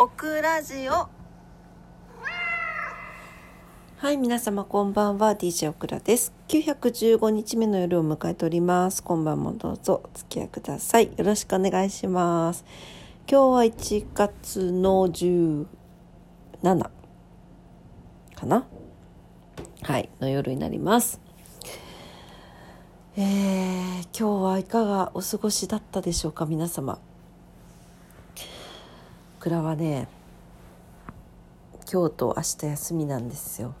オクラジオ。はい皆様こんばんは。DJ オクラです。915日目の夜を迎えております。今晩もどうぞお付き合いください。よろしくお願いします。今日は1月の17かな？はいの夜になります。えー、今日はいかがお過ごしだったでしょうか皆様。倉はね今日と明日休みなんですよ。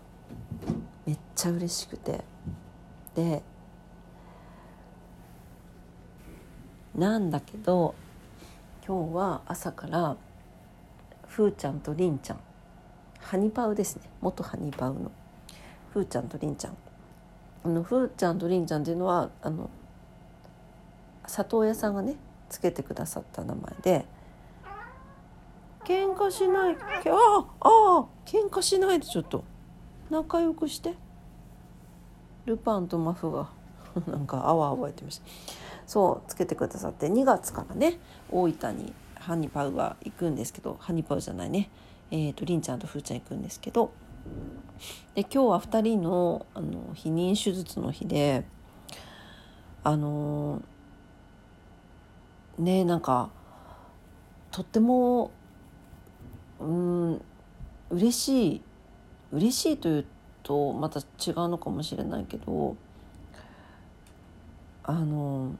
めっちゃ嬉しくて。でなんだけど今日は朝からふーちゃんとりんちゃん。ハニパウですね。元ハニパウの。ふーちゃんとりんちゃん。あのふーちゃんとりんちゃんっていうのはあの里親さんがねつけてくださった名前で喧嘩しない。あああ喧嘩しないでちょっと。仲良くして。ルパンとマフが。なんかあわあわ言ってました。そうつけてくださって。2月からね大分にハニパウは行くんですけど。ハニパウじゃないね。えーと、りんちゃんとふーちゃん行くんですけど。で今日は2人のあの避妊手術の日で。あのねなんかとってもうん嬉しい。嬉しいというとまた違うのかもしれないけどあの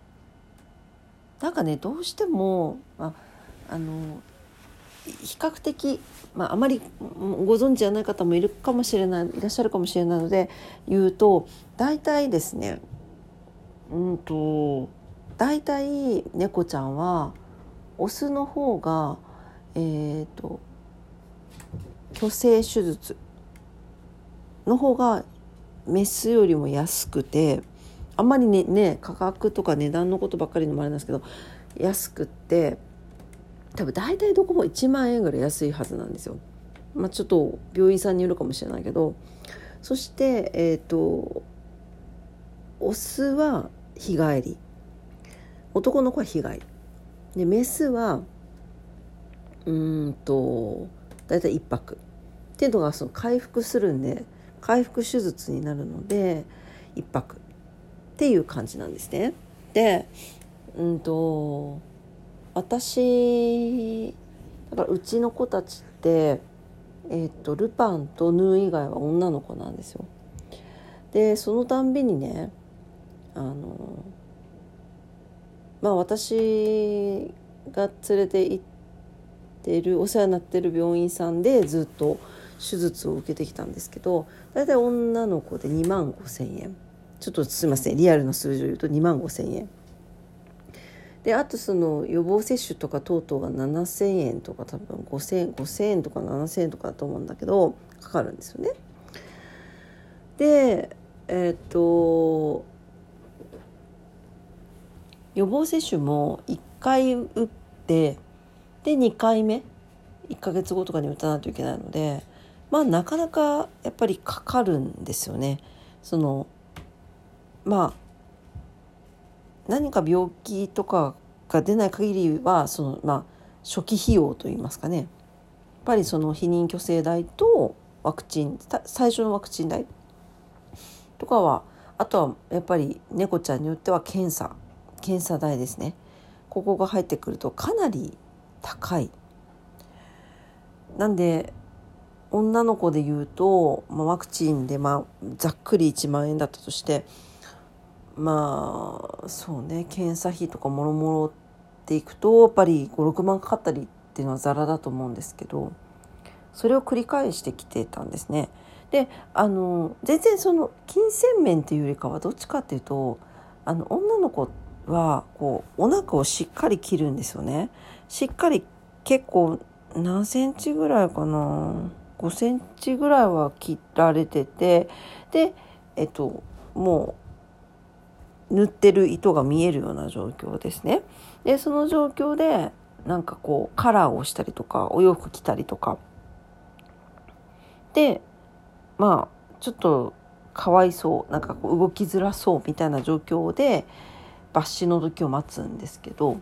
なんかねどうしてもああの比較的、まあ、あまりご存知じゃない方もいるかもしれないいらっしゃるかもしれないので言うと大体ですねうんと大体猫ちゃんはオスの方がえっ、ー、と去勢手術の方がメスよりも安くてあんまりねね価格とか値段のことばっかりのもあれなんですけど安くって多分大体どこも1万円ぐらい安いはずなんですよ。まあ、ちょっと病院さんによるかもしれないけどそしてえっ、ー、とオスは日帰り男の子は日帰りでメスはうんと大体1泊っていうのがその回復するんで回復手術になるので1泊っていう感じなんですね。でうんと私だからうちの子たちって、えーと、ルパンとヌー以外は女の子なんですよ。でそのたんびにねあのまあ私が連れて行ってるお世話になってる病院さんでずっと手術を受けてきたんですけど大体女の子で2万5,000円ちょっとすいませんリアルな数字を言うと2万5,000円であとその予防接種とか等々が7,000円とか多分5,000円5,000円とか7,000円とかだと思うんだけどかかるんですよね。でえっ、と予防接種も1回打ってで2回目1ヶ月後とかに打たないといけないのでまあなかなかやっぱりかかるんですよね。そのまあ何か病気とかが出ない限りはそのまあ初期費用といいますかねやっぱりその避妊去勢代とワクチン最初のワクチン代とかはあとはやっぱり猫ちゃんによっては検査検査代ですねここが入ってくるとかなり高い。なんで女の子で言うと、まあ、ワクチンで、まあ、ざっくり1万円だったとしてまあそうね検査費とかもろもろっていくとやっぱり56万かかったりっていうのはザラだと思うんですけどそれを繰り返してきてたんですね。であの全然その金銭面っていうよりかはどっちかっていうとあの女の子はこうお腹をしっかり切るんですよね。しっかり結構何センチぐらいかな。5センチぐらいは切られてて。でえっともう塗ってる糸が見えるような状況ですね。でその状況でなんかこうカラーをしたりとかお洋服着たりとか。でまあちょっとかわいそうなんかこう動きづらそうみたいな状況で抜歯の時を待つんですけど。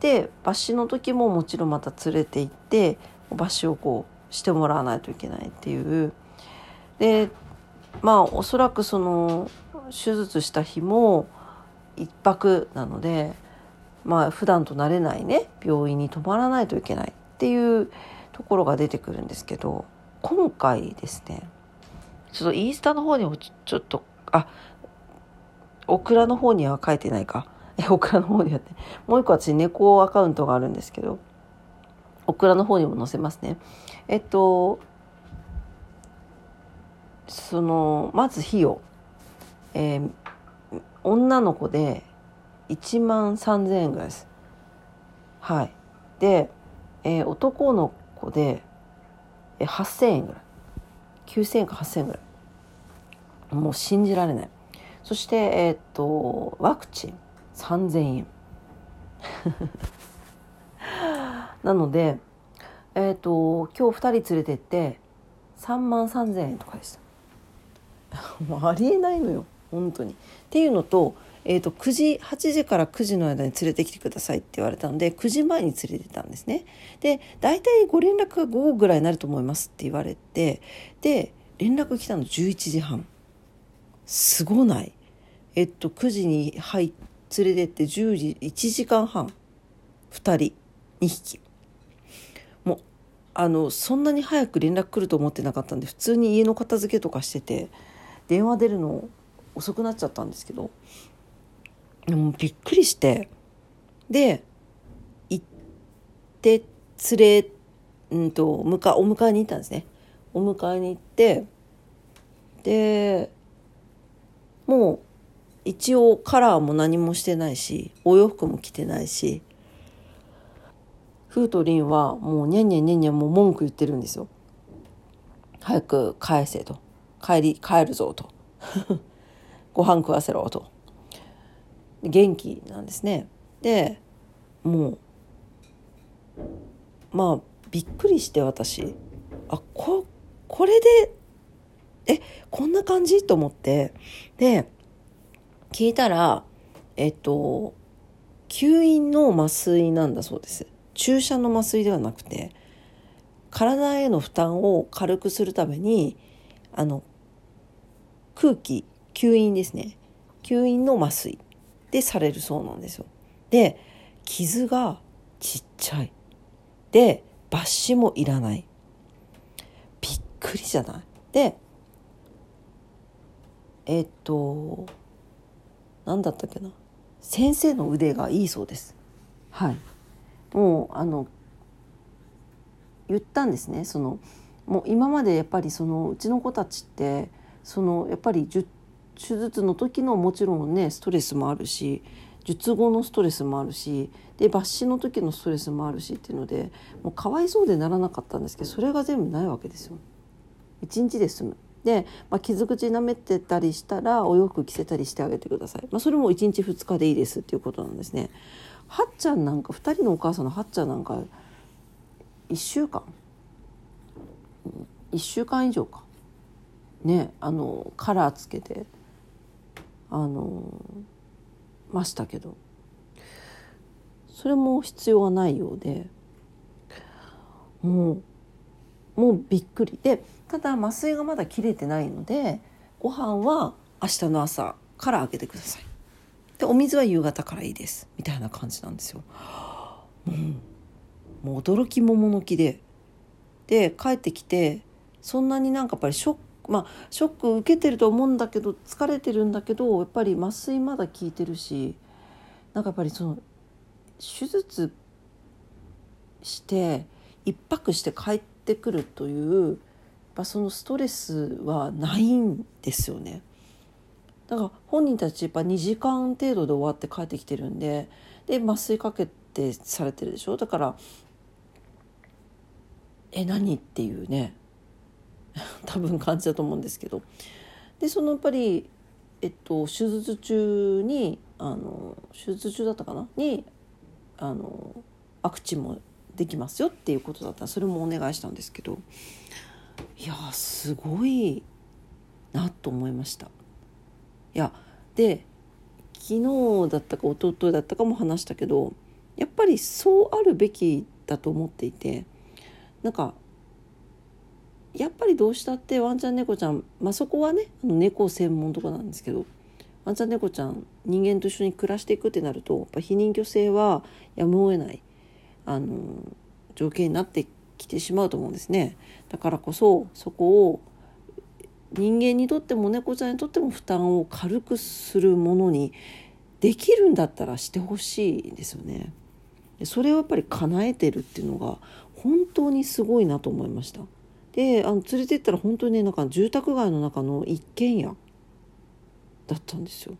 で抜歯の時ももちろんまた連れて行って抜歯をこうしてもらわないといけないっていう。でまあおそらくその手術した日も1泊なのでまあ普段と慣れないね病院に泊まらないといけないっていうところが出てくるんですけど今回ですねちょっとインスタの方にもちょっとあオクラの方には書いてないか。オクラの方にはって。もう一個私猫アカウントがあるんですけどオクラの方にも載せますね。えっとそのまず費用、えー、女の子で1万3,000円ぐらいです。はい、で、えー、男の子で8,000円ぐらい。9,000円か8,000円ぐらい。もう信じられない。そしてえっ、とワクチン。3,000円 なのでえっ、と今日2人連れてって3万3,000円とかです もうありえないのよ本当に。っていうのと,、えーと、9時8時から9時の間に連れてきてくださいって言われたので9時前に連れてたんですね。で大体ご連絡が午後ぐらいになると思いますって言われてで連絡来たの11時半。すごない。えっと9時に入連れてって10時1時間半2人2匹。もうあのそんなに早く連絡来ると思ってなかったんで普通に家の片付けとかしてて。電話出るの遅くなっちゃったんですけどでもびっくりしてで行って連れうんと迎お迎えに行ったんですねお迎えに行ってでもう一応カラーも何もしてないしお洋服も着てないしフーとリンはもうニャンニャンニャンニャンもう文句言ってるんですよ。早く返せと。帰り帰るぞと。ご飯食わせろと。元気なんですね。でもうまあびっくりして私。あここれでえこんな感じ？と思って。で聞いたらえっと吸引の麻酔なんだそうです。注射の麻酔ではなくて体への負担を軽くするためにあの空気吸引ですね。吸引の麻酔でされるそうなんですよ。で傷がちっちゃい。で抜歯もいらない。びっくりじゃない？でえっと何だったっけな？先生の腕がいいそうですはいもうあの言ったんですねそのもう今までやっぱりそのうちの子たちってそのやっぱり手術の時のもちろんねストレスもあるし術後のストレスもあるしで抜歯の時のストレスもあるしっていうのでもうかわいそうでならなかったんですけどそれが全部ないわけですよ。1日で済む。で、まあ、傷口舐めてたりしたらお洋服着せたりしてあげてください。まあ、それも1日2日でいいですっていうことなんですね。はっちゃんなんか2人のお母さんのはっちゃんなんか1週間1週間以上かねあのカラーつけてあのましたけどそれも必要はないようでもうもうびっくり。でただ麻酔がまだ切れてないのでご飯は明日の朝からあげてください。でお水は夕方からいいです。みたいな感じなんですよ。う、もう驚き桃の木で。で帰ってきてそんなになんかやっぱりショックまあショック受けてると思うんだけど疲れてるんだけどやっぱり麻酔まだ効いてるしなんかやっぱりその手術して一泊して帰っててくるというやそのストレスはないんですよね。だから本人たちやっぱ2時間程度で終わって帰ってきてるんでで麻酔かけてされてるでしょ？だからえ何っていうね 多分感じだと思うんですけど。でそのやっぱり、えっと、手術中にあの手術中だったかな？にあのワクチンもできますよっていうことだったらそれもお願いしたんですけどいやすごいなと思いました。いやで昨日だったか一昨日だったかも話したけどやっぱりそうあるべきだと思っていてなんかやっぱりどうしたってワンちゃん猫ちゃん、まあ、そこはねあの猫専門とかなんですけどワンちゃん猫ちゃん人間と一緒に暮らしていくってなるとやっぱ非人魚性はやむを得ないあの条件になってきてしまうと思うんですね。だからこそそこを人間にとっても猫ちゃんにとっても負担を軽くするものにできるんだったらしてほしいですよね。それをやっぱり叶えてるっていうのが本当にすごいなと思いました。であの連れてったら本当にねなんか住宅街の中の一軒家だったんですよ。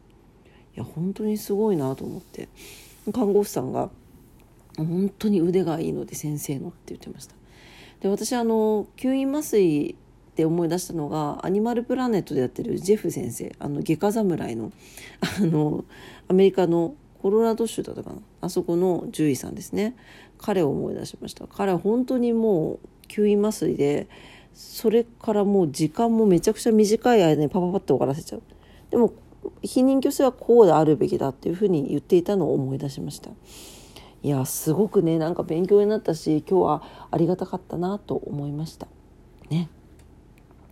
いや本当にすごいなと思って看護婦さんが本当に腕がいいので先生のって言ってました。で私あの吸引麻酔って思い出したのがアニマルプラネットでやってるジェフ先生あの外科侍のあのアメリカのコロラド州だったかな？あそこの獣医さんですね。彼を思い出しました。彼は本当にもう吸引麻酔でそれからもう時間もめちゃくちゃ短い間にパパパッと終わらせちゃう。でも非人魚性はこうであるべきだっていうふうに言っていたのを思い出しました。いやすごくねなんか勉強になったし今日はありがたかったなと思いました。ね。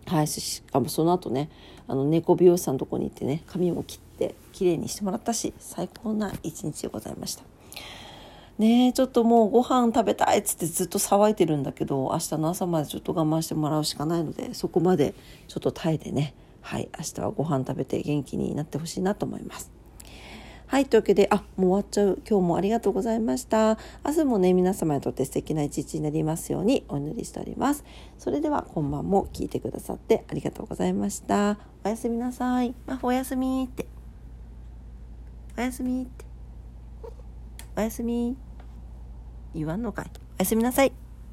はいしかもその後ねあの猫美容師さんのとこに行ってね髪も切って綺麗にしてもらったし最高な一日でございました。ねえちょっともうご飯食べたいっつってずっと騒いでるんだけど明日の朝までちょっと我慢してもらうしかないのでそこまでちょっと耐えてねはい明日はご飯食べて元気になってほしいなと思います。はい。というわけで、あ、もう終わっちゃう。今日もありがとうございました。明日もね、皆様にとって素敵な一日になりますようにお祈りしております。それでは、今晩も聞いてくださってありがとうございました。おやすみなさい。まあ、おやすみって。おやすみって。おやすみ。言わんのかい。おやすみなさい。